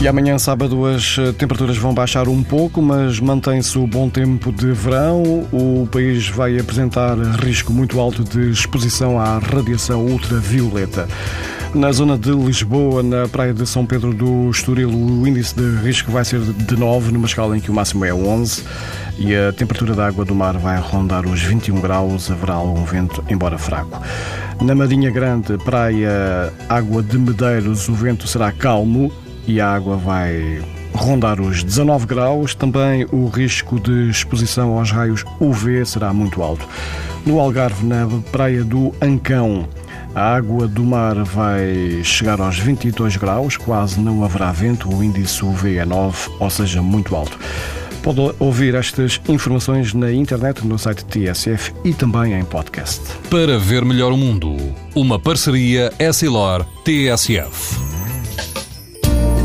E amanhã, sábado, as eh, temperaturas vão baixar um pouco, mas mantém-se o bom tempo de verão. O país vai apresentar risco muito alto de exposição à radiação ultravioleta. Na zona de Lisboa, na praia de São Pedro do Estoril, o índice de risco vai ser de 9, numa escala em que o máximo é 11, e a temperatura da água do mar vai rondar os 21 graus, haverá algum vento, embora fraco. Na Marinha Grande, praia Água de Medeiros, o vento será calmo, e a água vai rondar os 19 graus. Também o risco de exposição aos raios UV será muito alto. No Algarve, na praia do Ancão, a água do mar vai chegar aos 22 graus, quase não haverá vento, o índice UV é 9, ou seja, muito alto. Pode ouvir estas informações na internet, no site TSF e também em podcast. Para ver melhor o mundo, uma parceria Essilor-TSF.